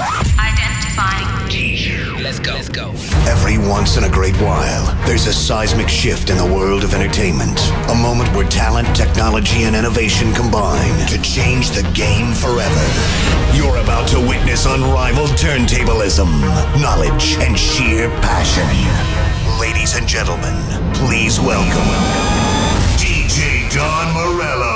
Identifying. Let's go. Let's go. Every once in a great while, there's a seismic shift in the world of entertainment. A moment where talent, technology, and innovation combine to change the game forever. You're about to witness unrivaled turntablism, knowledge, and sheer passion. Ladies and gentlemen, please welcome DJ Don Morello.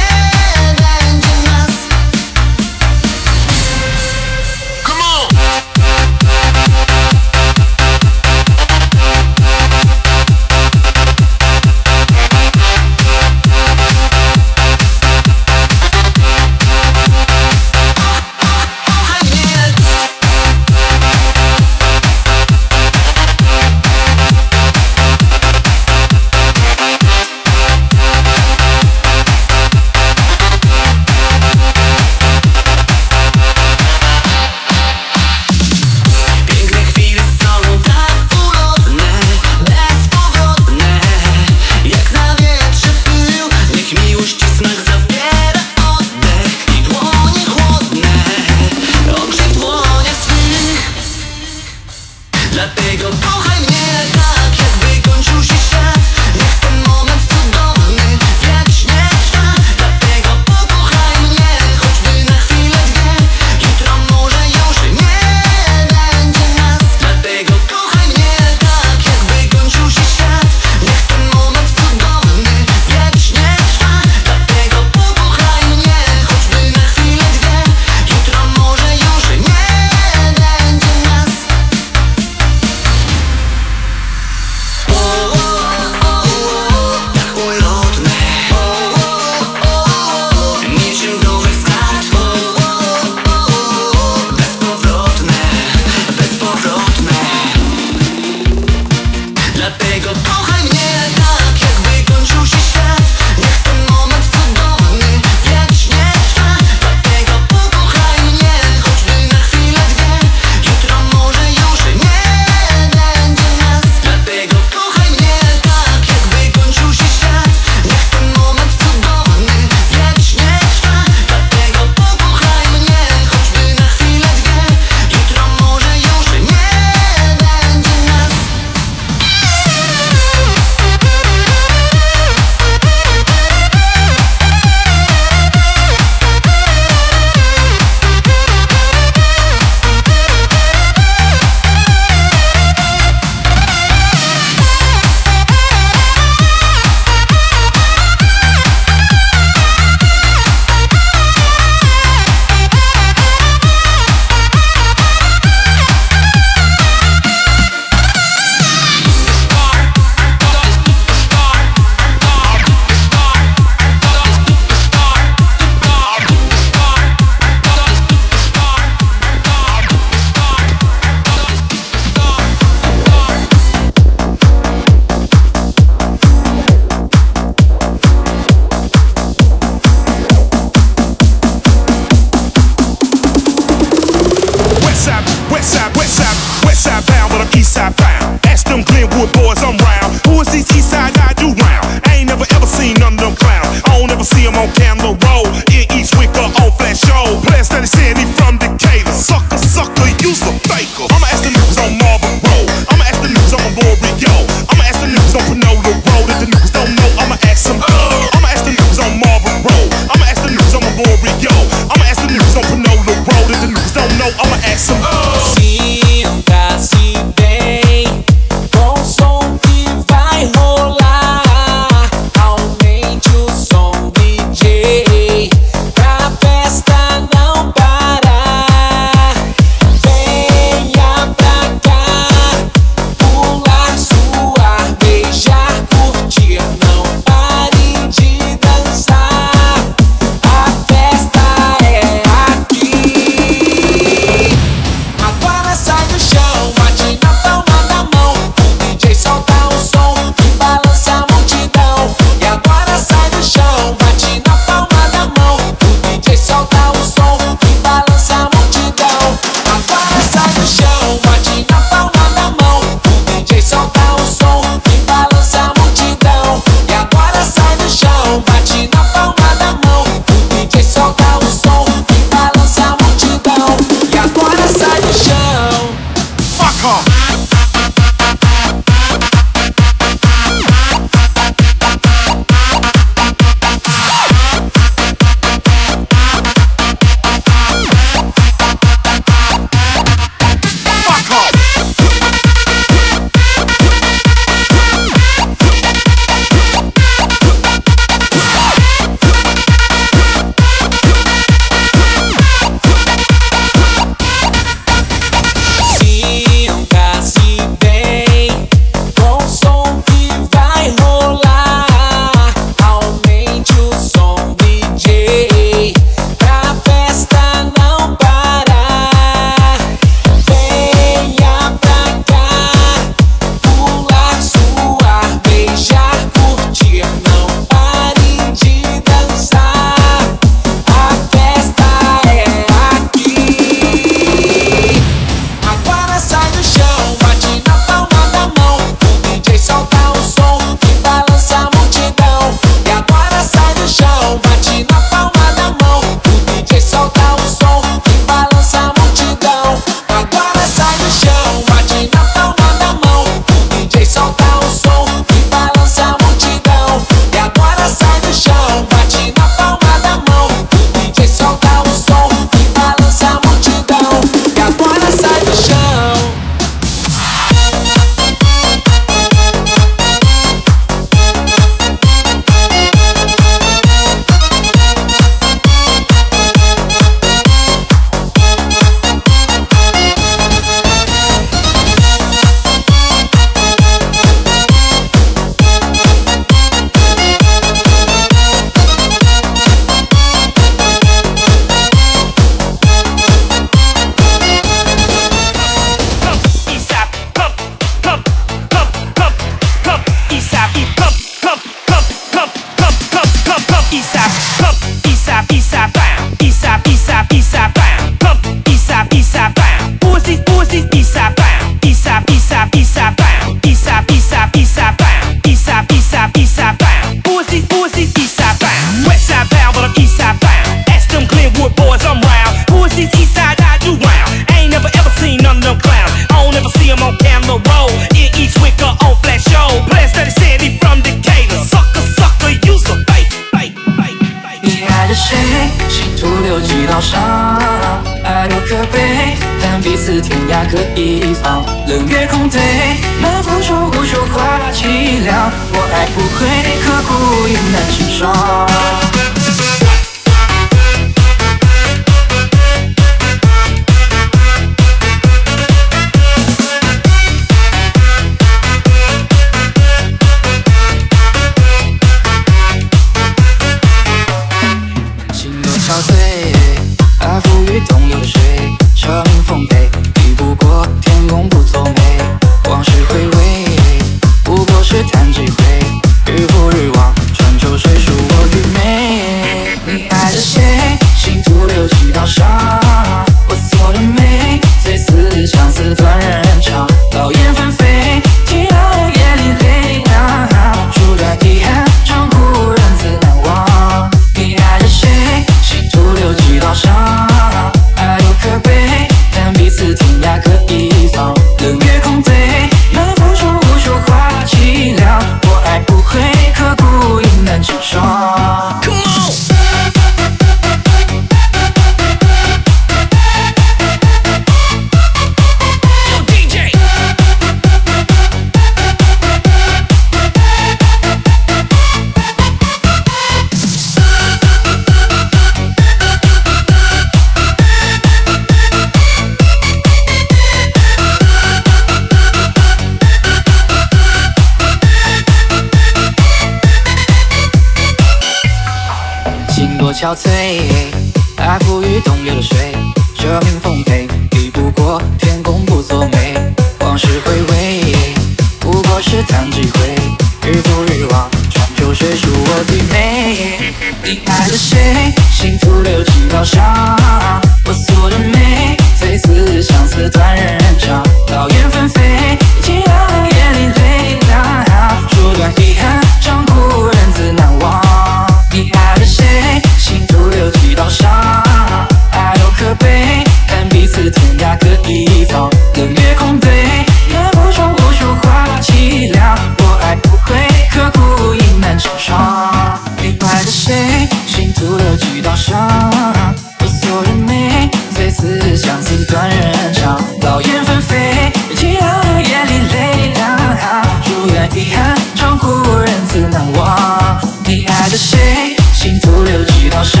随心徒留几道伤？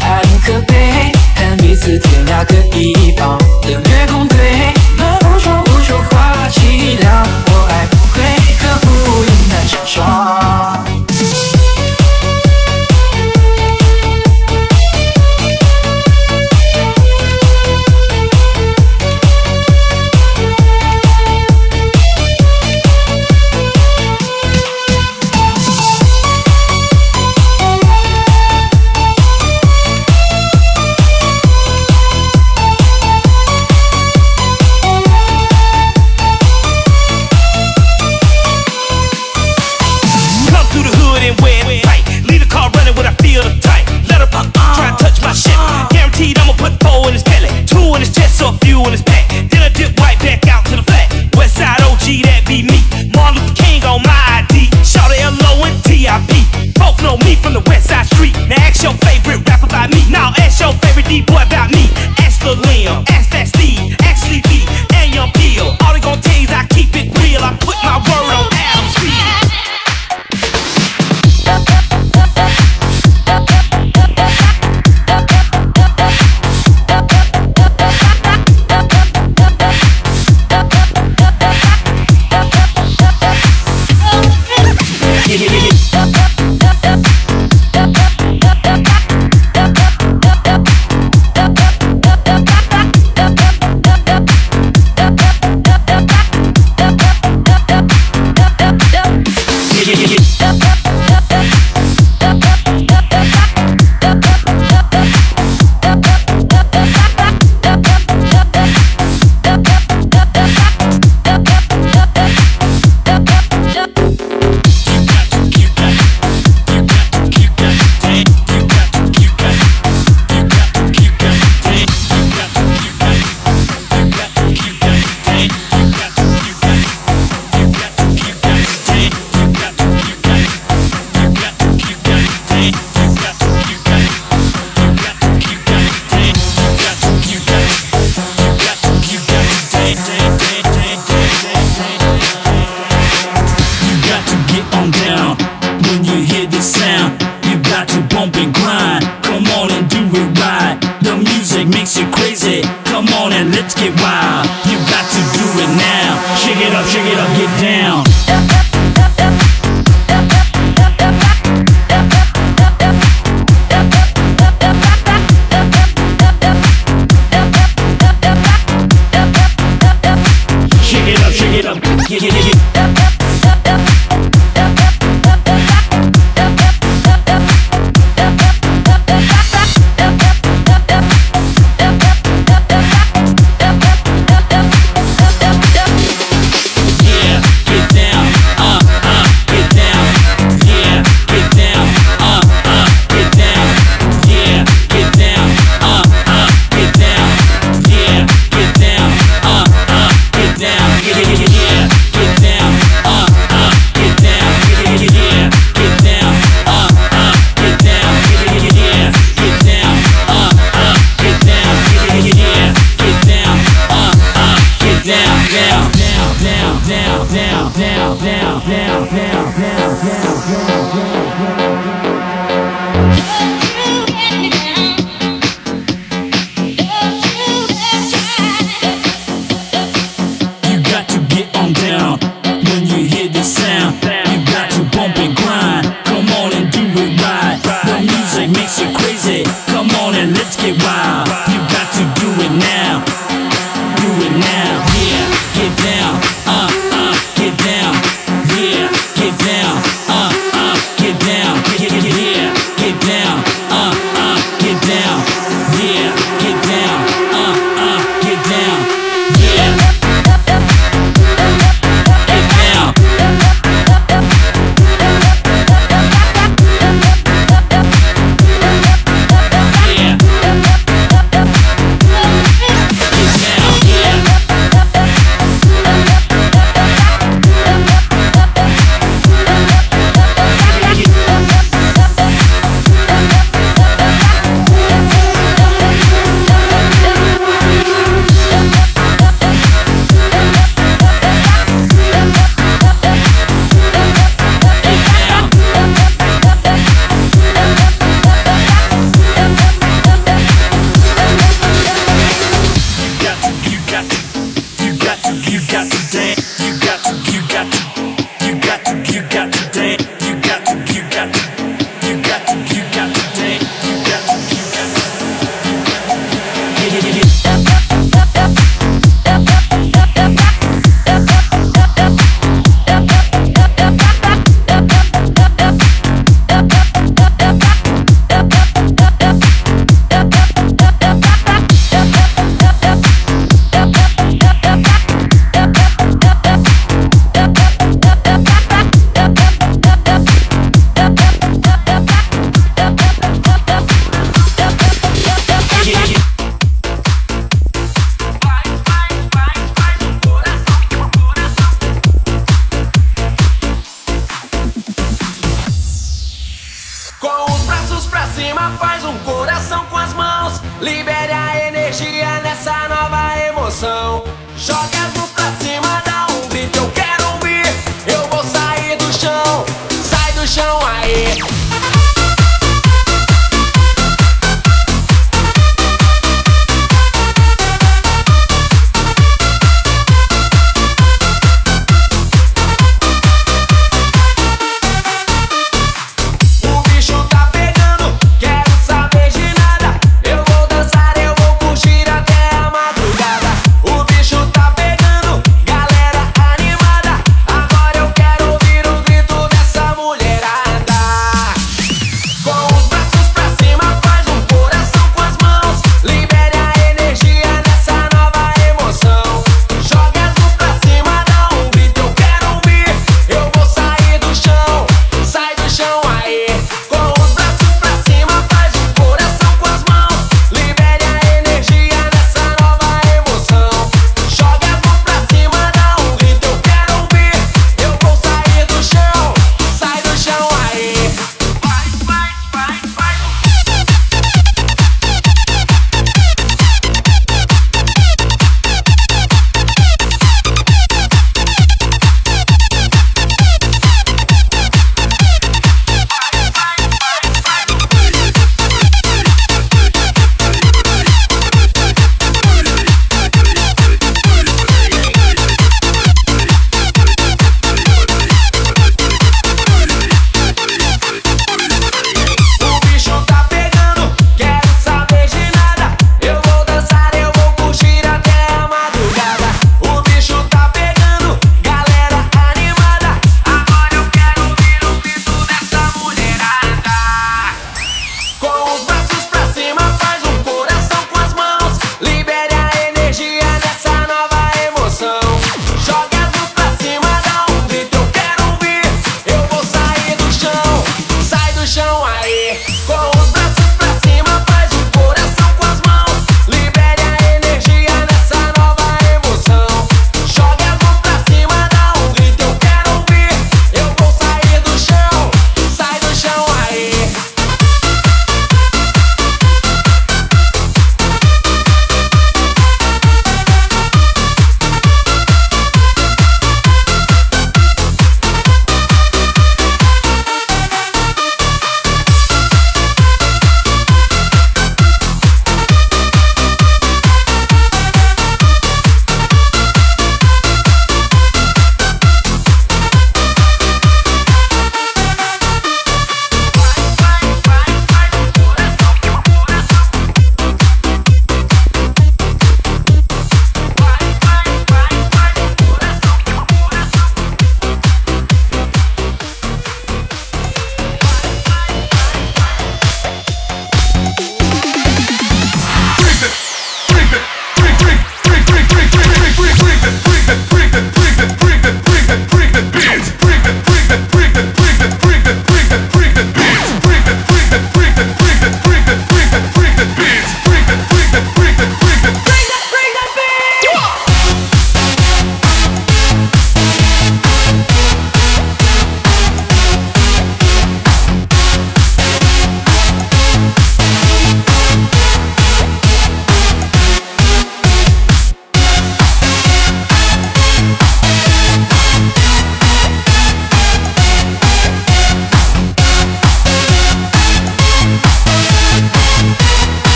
爱多可悲恨彼此天涯各一方。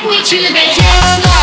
like we to the jungle.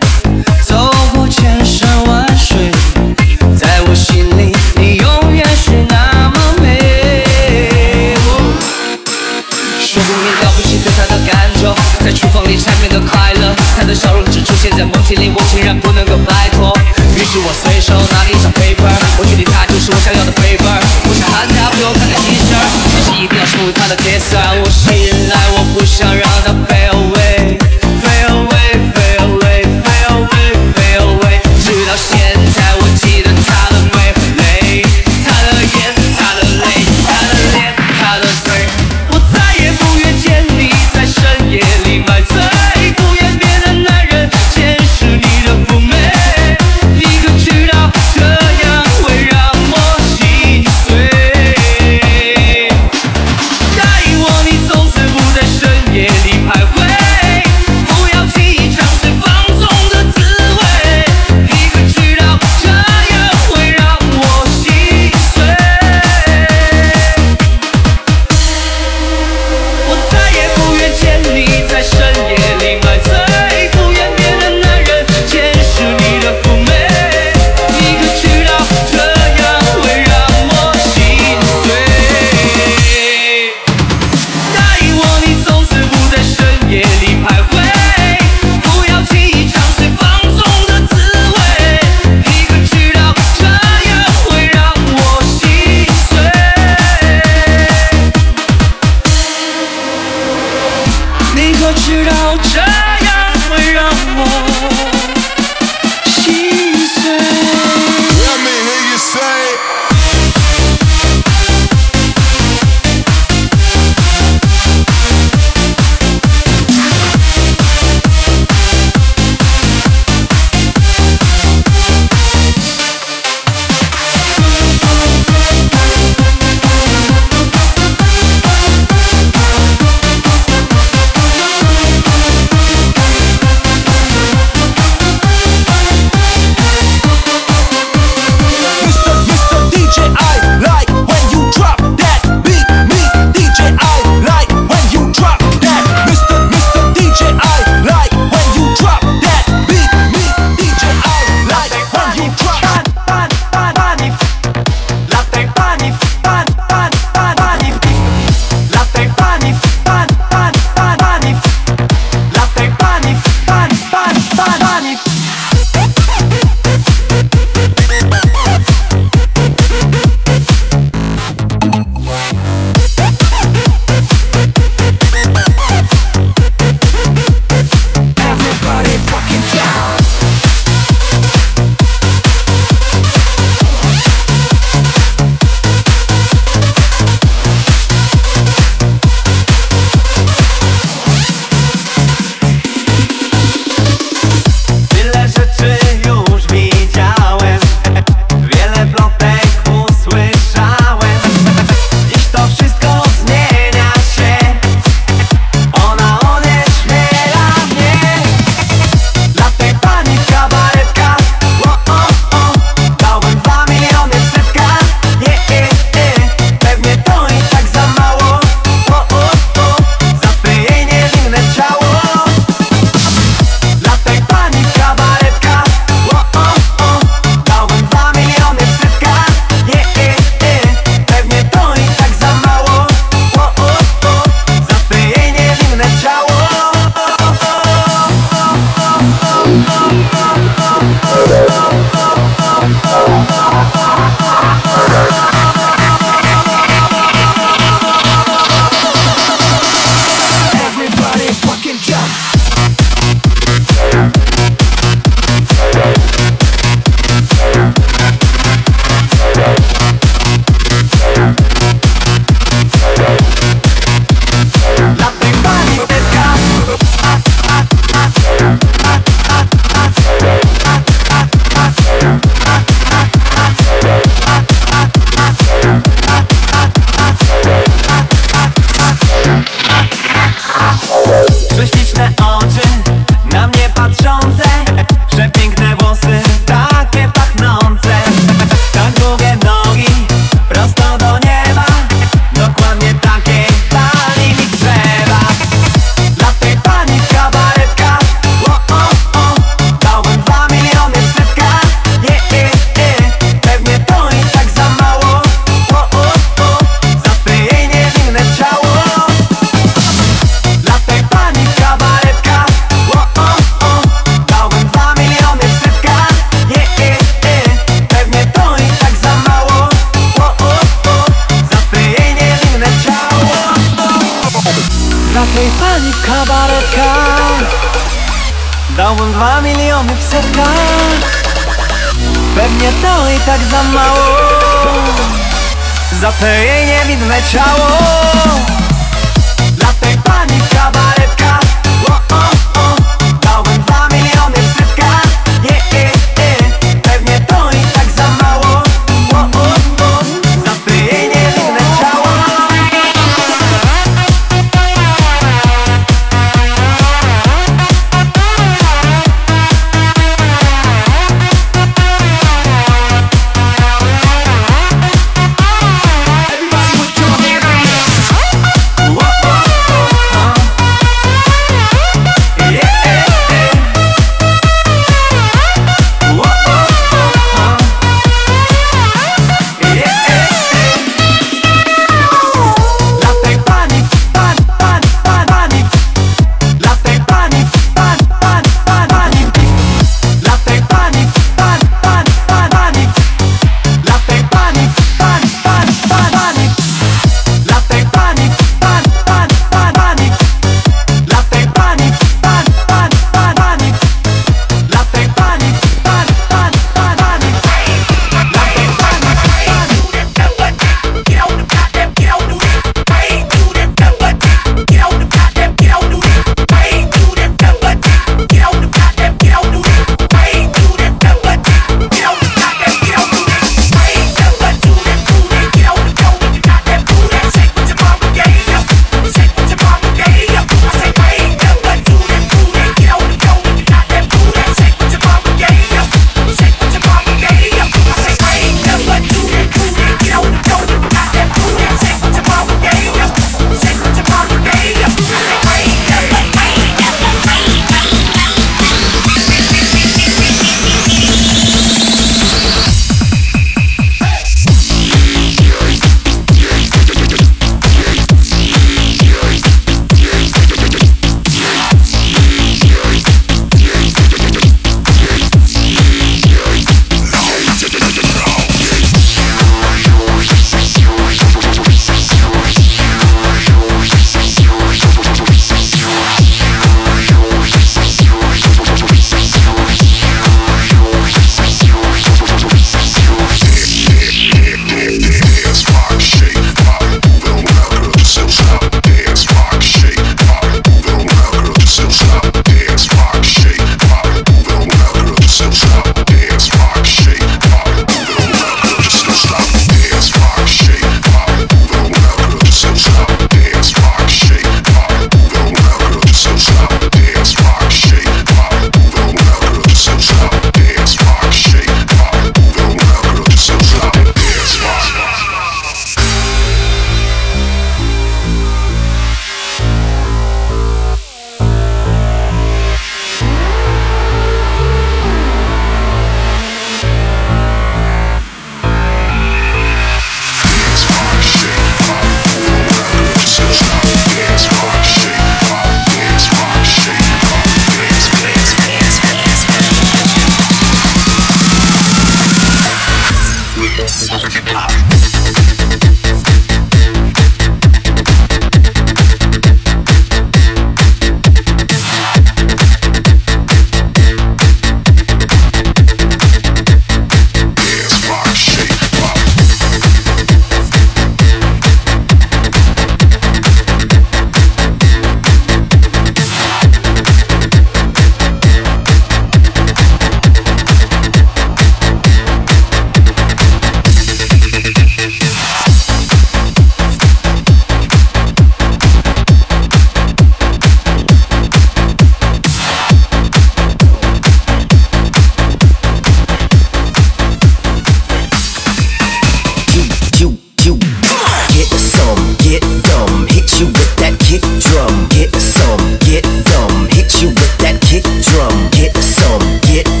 Get some, get